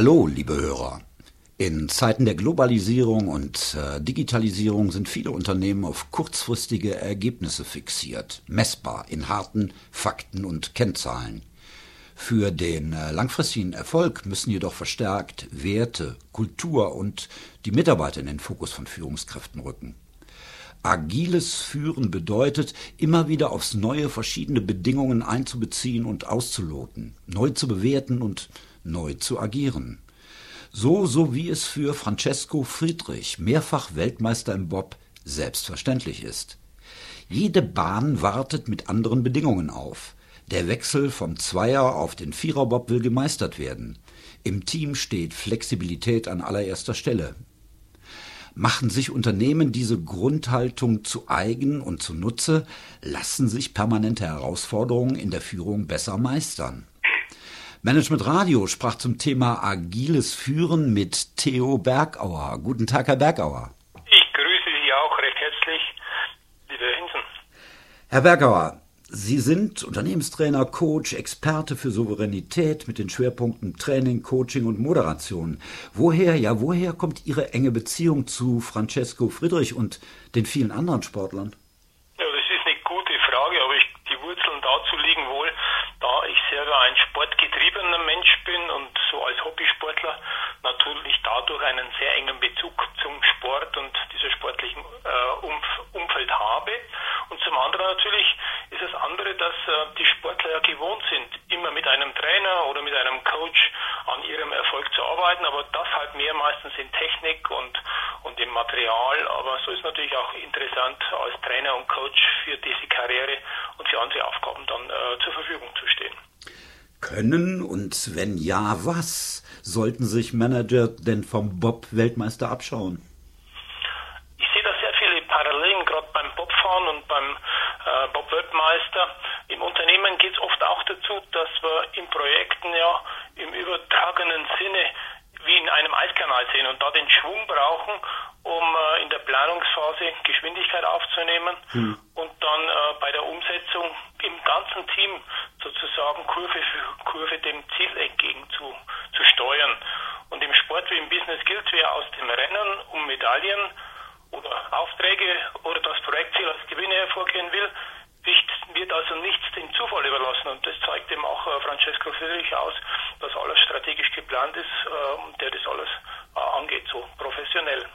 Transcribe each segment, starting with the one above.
Hallo, liebe Hörer. In Zeiten der Globalisierung und äh, Digitalisierung sind viele Unternehmen auf kurzfristige Ergebnisse fixiert, messbar in harten Fakten und Kennzahlen. Für den äh, langfristigen Erfolg müssen jedoch verstärkt Werte, Kultur und die Mitarbeiter in den Fokus von Führungskräften rücken. Agiles Führen bedeutet, immer wieder aufs Neue verschiedene Bedingungen einzubeziehen und auszuloten, neu zu bewerten und neu zu agieren. So, so wie es für Francesco Friedrich, mehrfach Weltmeister im Bob, selbstverständlich ist. Jede Bahn wartet mit anderen Bedingungen auf. Der Wechsel vom Zweier auf den Viererbob will gemeistert werden. Im Team steht Flexibilität an allererster Stelle. Machen sich Unternehmen diese Grundhaltung zu eigen und zunutze, lassen sich permanente Herausforderungen in der Führung besser meistern. Management Radio sprach zum Thema agiles Führen mit Theo Bergauer. Guten Tag, Herr Bergauer. Ich grüße Sie auch recht herzlich, liebe Hinsen. Herr Bergauer, Sie sind Unternehmenstrainer, Coach, Experte für Souveränität mit den Schwerpunkten Training, Coaching und Moderation. Woher, ja, woher kommt Ihre enge Beziehung zu Francesco Friedrich und den vielen anderen Sportlern? Ja, das ist eine gute Frage, aber ich, die Wurzeln dazu liegen wohl, da ich selber ein sportgetriebener Mensch bin und so als Hobbysportler natürlich dadurch einen sehr engen Bezug zum Sport und dieser sportlichen äh, Umf Umfeld habe. Und zum anderen natürlich ist das andere, dass äh, die Sportler ja gewohnt sind, immer mit einem Trainer oder mit einem Coach an ihrem Erfolg zu arbeiten, aber das halt mehr meistens in Technik und, im Material. Aber so ist natürlich auch interessant, als Trainer und Coach für diese Karriere und für andere Aufgaben dann äh, zur Verfügung zu stehen. Können und wenn ja, was sollten sich Manager denn vom Bob-Weltmeister abschauen? Ich sehe da sehr viele Parallelen, gerade beim Bobfahren und beim äh, Bob-Weltmeister. Im Unternehmen geht es oft auch dazu, dass wir in Projekten ja im übertragenen Sinne wie in einem Eiskanal sehen und da den Schwung brauchen, um äh, in der Planungsphase Geschwindigkeit aufzunehmen mhm. und dann äh, bei der Umsetzung im ganzen Team sozusagen Kurve für Kurve dem Ziel entgegen zu, zu steuern. Und im Sport wie im Business gilt, wer aus dem Rennen um Medaillen oder Aufträge oder das Projektziel als Gewinne hervorgehen will, wird also nichts dem Zufall überlassen. Und das zeigt eben auch äh, Francesco Friedrich aus, dass alles strategisch geplant ist äh, und der das alles äh, angeht, so professionell.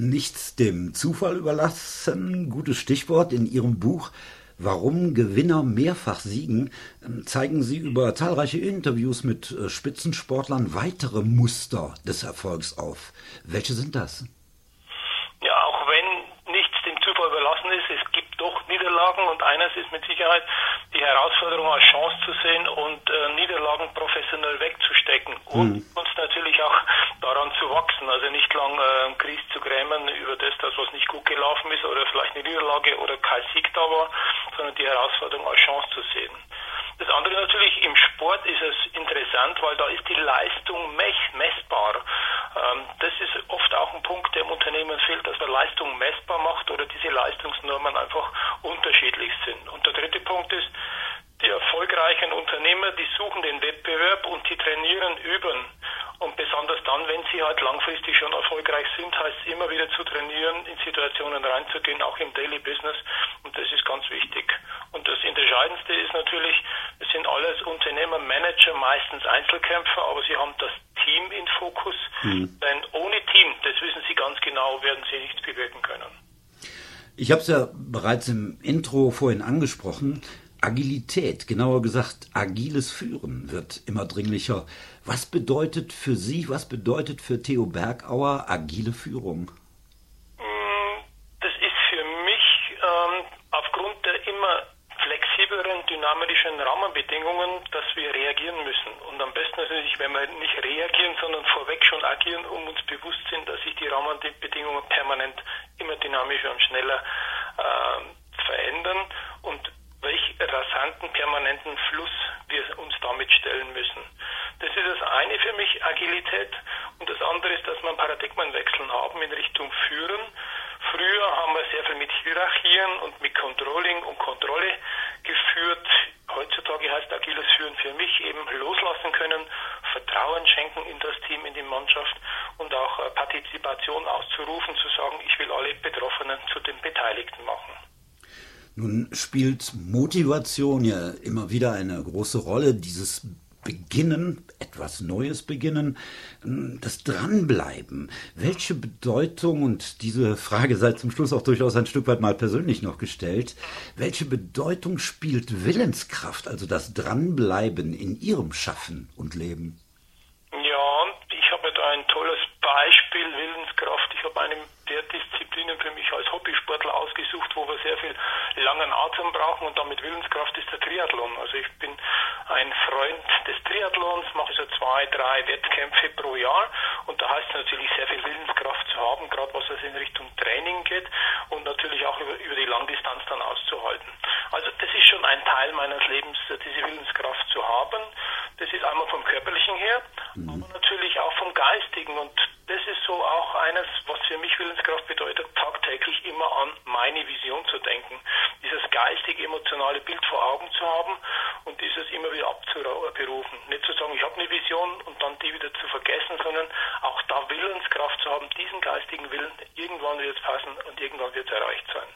Nichts dem Zufall überlassen, gutes Stichwort in Ihrem Buch. Warum Gewinner mehrfach siegen, ähm, zeigen Sie über zahlreiche Interviews mit Spitzensportlern weitere Muster des Erfolgs auf. Welche sind das? Ja, auch wenn nichts dem Zufall überlassen ist, es gibt doch Niederlagen und eines ist mit Sicherheit die Herausforderung als Chance zu sehen und äh, Niederlagen professionell wegzustecken und mhm. uns natürlich auch daran zu wachsen, also nicht lang äh, Krise zu grämen über das, das, was nicht gut gelaufen ist oder vielleicht eine Niederlage oder kein Sieg da war, sondern die Herausforderung als Chance zu sehen. Das andere natürlich, im Sport ist es interessant, weil da ist die Leistung messbar. Ähm, das ist oft auch ein Punkt, der im Unternehmen fehlt, dass man Leistung messbar macht oder diese Leistungsnormen einfach unterschiedlich sind. Und der dritte Punkt ist, die erfolgreichen Unternehmer, die suchen den Wettbewerb und die trainieren, üben. Und besonders dann, wenn sie halt langfristig schon erfolgreich sind, heißt es immer wieder zu trainieren, in Situationen reinzugehen, auch im Daily Business. Und das ist ganz wichtig. Und das Entscheidendste ist natürlich, es sind alles Unternehmer, Manager, meistens Einzelkämpfer, aber sie haben das Team in Fokus. Mhm. Denn ohne Team, das wissen sie ganz genau, werden sie nichts bewirken können. Ich habe es ja bereits im Intro vorhin angesprochen. Agilität, genauer gesagt agiles Führen wird immer dringlicher. Was bedeutet für Sie, was bedeutet für Theo Bergauer agile Führung? Mm, das ist für mich ähm, aufgrund der immer flexibleren, dynamischen Rahmenbedingungen, dass wir reagieren müssen. Und am besten natürlich, wenn wir nicht reagieren, sondern vorweg schon agieren, um uns bewusst sind, dass sich die Rahmenbedingungen permanent immer dynamischer und schneller äh, verändern. Rasanten, permanenten Fluss wir uns damit stellen müssen. Das ist das eine für mich, Agilität. Und das andere ist, dass wir einen Paradigmenwechsel haben in Richtung Führen. Früher haben wir sehr viel mit Hierarchien und mit Controlling und Kontrolle geführt. Heutzutage heißt agiles Führen für mich eben loslassen können, Vertrauen schenken in das Team, in die Mannschaft und auch äh, Partizipation auszurufen, zu sagen, ich will alle Betroffenen zu den Beteiligten machen. Nun spielt Motivation ja immer wieder eine große Rolle, dieses Beginnen, etwas Neues beginnen, das Dranbleiben. Welche Bedeutung, und diese Frage sei zum Schluss auch durchaus ein Stück weit mal persönlich noch gestellt, welche Bedeutung spielt Willenskraft, also das Dranbleiben in Ihrem Schaffen und Leben? Ja, ich habe da ein tolles Beispiel Willenskraft. Ich habe eine der Disziplinen für mich als Hobbysportler ausgesucht, wo wir sehr viel langen Atem brauchen und damit Willenskraft ist der Triathlon. Also ich bin ein Freund des Triathlons, mache so zwei, drei Wettkämpfe pro Jahr und da heißt es natürlich sehr viel Willenskraft zu haben, gerade was es in Richtung Training geht und natürlich auch über, über die Langdistanz dann auszuhalten. Also das ist schon ein Teil meines Lebens, diese Willenskraft zu haben. Das ist einmal vom körperlichen her, mhm. aber natürlich auch vom geistigen und das ist so auch eines, Willenskraft bedeutet, tagtäglich immer an meine Vision zu denken. Dieses geistig-emotionale Bild vor Augen zu haben und dieses immer wieder abzuberufen. Nicht zu sagen, ich habe eine Vision und dann die wieder zu vergessen, sondern auch da Willenskraft zu haben, diesen geistigen Willen, irgendwann wird es passen und irgendwann wird es erreicht sein.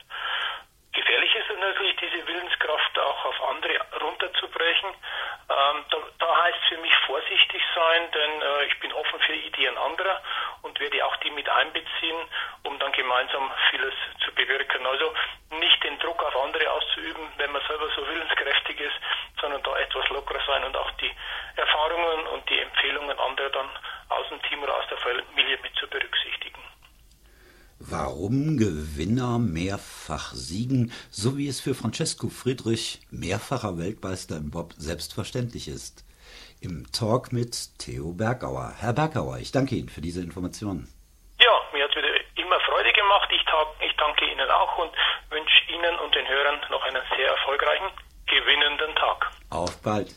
Gefährlich ist es natürlich, diese Willenskraft auch auf andere runterzubrechen. Ähm, da, da, heißt für mich vorsichtig sein, denn äh, ich bin offen für Ideen anderer und werde auch die mit einbeziehen, um dann gemeinsam vieles zu bewirken. Also nicht den Druck auf andere auszuüben, wenn man selber so willenskräftig ist, sondern da etwas lockerer sein und auch die Erfahrungen und die Empfehlungen anderer dann aus dem Team oder aus der Familie mit zu berücksichtigen. Warum Gewinner mehrfach siegen, so wie es für Francesco Friedrich, mehrfacher Weltmeister im Bob, selbstverständlich ist. Im Talk mit Theo Bergauer. Herr Bergauer, ich danke Ihnen für diese Informationen. Ja, mir hat es wieder immer Freude gemacht. Ich, ich danke Ihnen auch und wünsche Ihnen und den Hörern noch einen sehr erfolgreichen, gewinnenden Tag. Auf bald.